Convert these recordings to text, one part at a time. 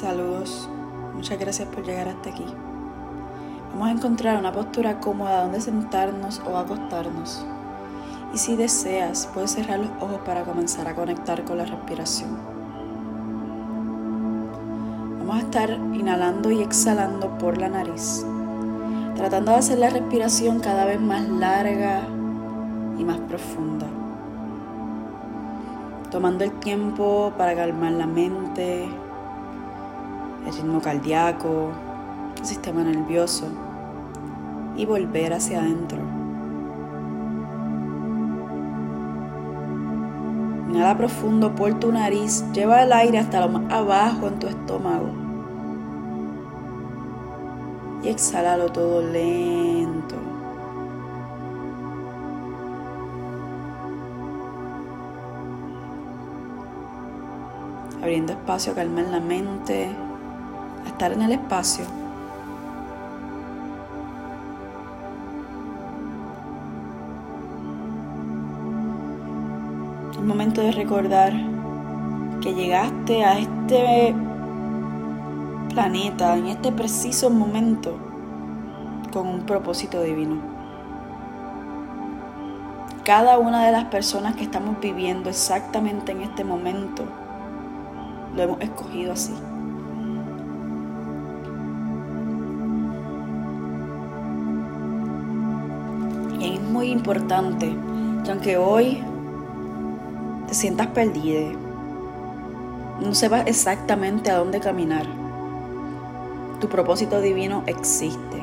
Saludos, muchas gracias por llegar hasta aquí. Vamos a encontrar una postura cómoda donde sentarnos o acostarnos. Y si deseas, puedes cerrar los ojos para comenzar a conectar con la respiración. Vamos a estar inhalando y exhalando por la nariz, tratando de hacer la respiración cada vez más larga y más profunda. Tomando el tiempo para calmar la mente, el ritmo cardíaco, el sistema nervioso y volver hacia adentro. Inhala profundo por tu nariz, lleva el aire hasta lo más abajo en tu estómago. Y exhalalo todo lento. Abriendo espacio, calmar la mente, estar en el espacio. Un momento de recordar que llegaste a este planeta en este preciso momento con un propósito divino. Cada una de las personas que estamos viviendo exactamente en este momento lo hemos escogido así. Muy importante que aunque hoy te sientas perdida, no sepas exactamente a dónde caminar, tu propósito divino existe.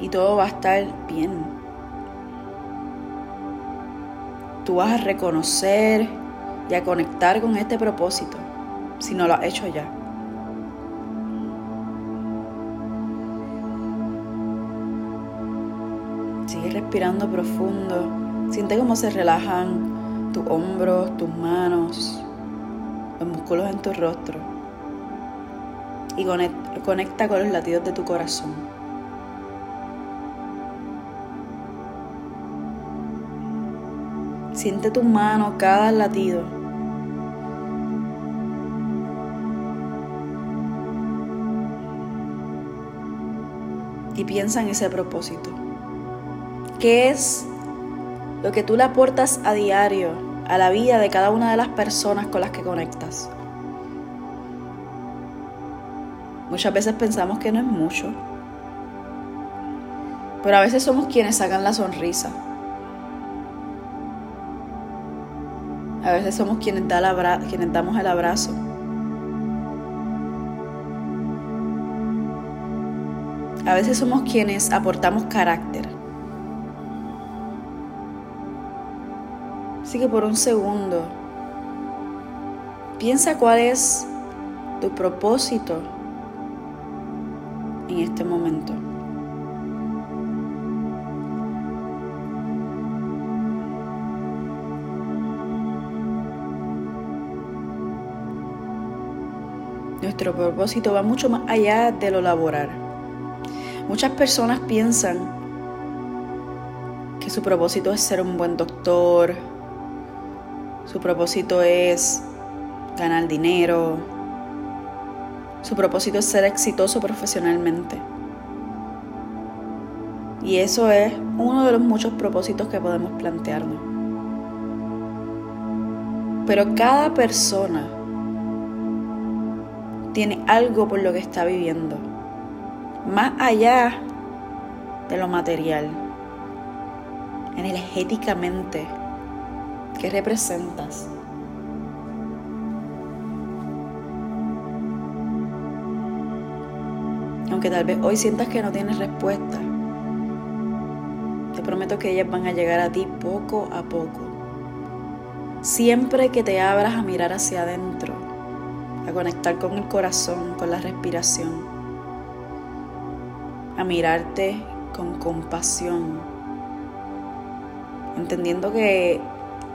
Y todo va a estar bien. Tú vas a reconocer y a conectar con este propósito si no lo has hecho ya. Sigue respirando profundo. Siente cómo se relajan tus hombros, tus manos, los músculos en tu rostro. Y conecta con los latidos de tu corazón. Siente tu mano cada latido. Y piensa en ese propósito. ¿Qué es lo que tú le aportas a diario a la vida de cada una de las personas con las que conectas? Muchas veces pensamos que no es mucho, pero a veces somos quienes sacan la sonrisa. A veces somos quienes, da quienes damos el abrazo. A veces somos quienes aportamos carácter. Así que por un segundo, piensa cuál es tu propósito en este momento. Nuestro propósito va mucho más allá de lo laboral. Muchas personas piensan que su propósito es ser un buen doctor, su propósito es ganar dinero, su propósito es ser exitoso profesionalmente. Y eso es uno de los muchos propósitos que podemos plantearnos. Pero cada persona tiene algo por lo que está viviendo, más allá de lo material, energéticamente, ¿qué representas? Aunque tal vez hoy sientas que no tienes respuesta, te prometo que ellas van a llegar a ti poco a poco. Siempre que te abras a mirar hacia adentro, a conectar con el corazón, con la respiración, a mirarte con compasión, entendiendo que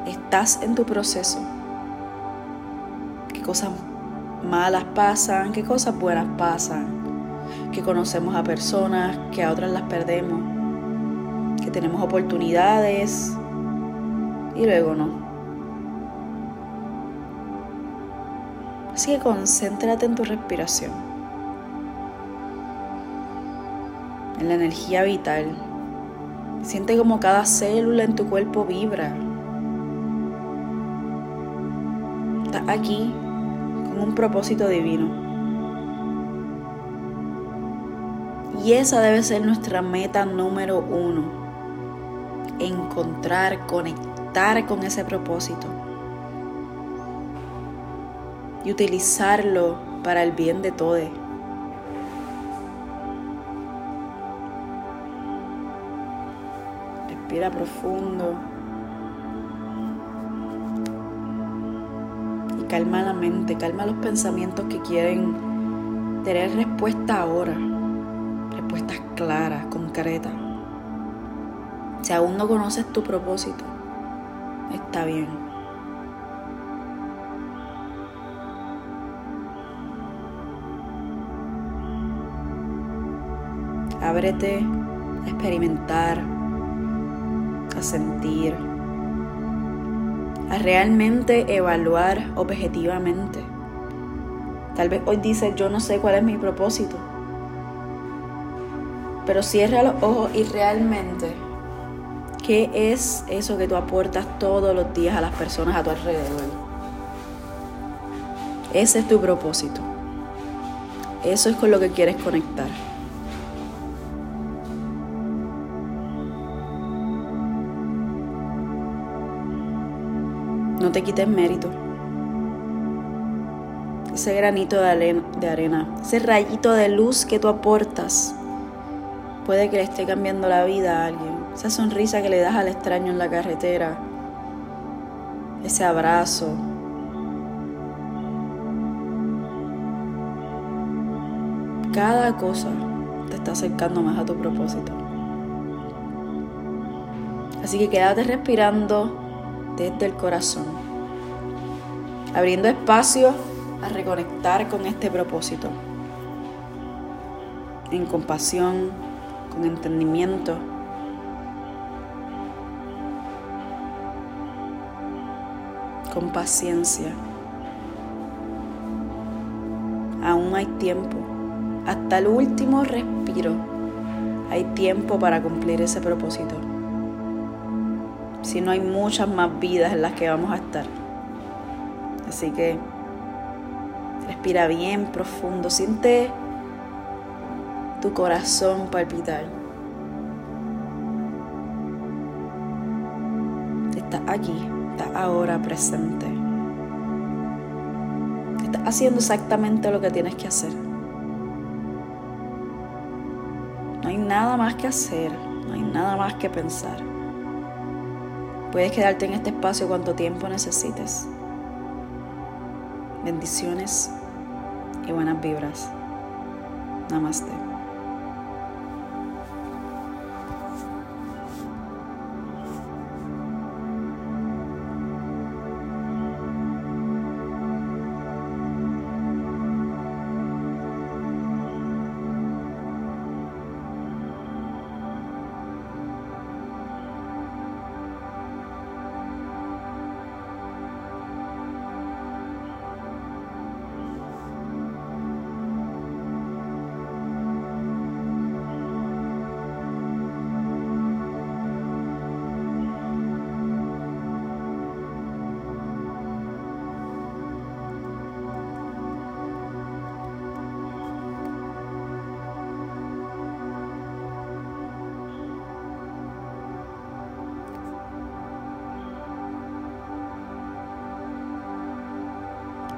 estás en tu proceso, qué cosas malas pasan, qué cosas buenas pasan, que conocemos a personas, que a otras las perdemos, que tenemos oportunidades y luego no. Así que concéntrate en tu respiración, en la energía vital. Siente como cada célula en tu cuerpo vibra. Aquí con un propósito divino. Y esa debe ser nuestra meta número uno. Encontrar, conectar con ese propósito. Y utilizarlo para el bien de todos. Respira profundo. Calma la mente, calma los pensamientos que quieren tener respuesta ahora respuestas claras, concretas. Si aún no conoces tu propósito, está bien. Ábrete a experimentar, a sentir, a realmente evaluar objetivamente. Tal vez hoy dices, yo no sé cuál es mi propósito pero cierra los ojos y realmente, ¿qué es eso que tú aportas todos los días a las personas a tu alrededor? Ese es tu propósito. Eso es con lo que quieres conectar. No te quites mérito. Ese granito de arena, ese rayito de luz que tú aportas Puede que le esté cambiando la vida a alguien. Esa sonrisa que le das al extraño en la carretera. Ese abrazo. Cada cosa te está acercando más a tu propósito. Así que quédate respirando desde el corazón, abriendo espacio a reconectar con este propósito, en compasión, con entendimiento. con paciencia. Aún hay tiempo. Hasta el último respiro hay tiempo para cumplir ese propósito. Si no hay muchas más vidas en las que vamos a estar. Así que respira bien profundo. Siente tu corazón palpitar. Estás aquí, estás ahora presente. Estás haciendo exactamente lo que tienes que hacer. No hay nada más que hacer, no hay nada más que pensar. Puedes quedarte en este espacio cuanto tiempo necesites. Bendiciones y buenas vibras. Namaste.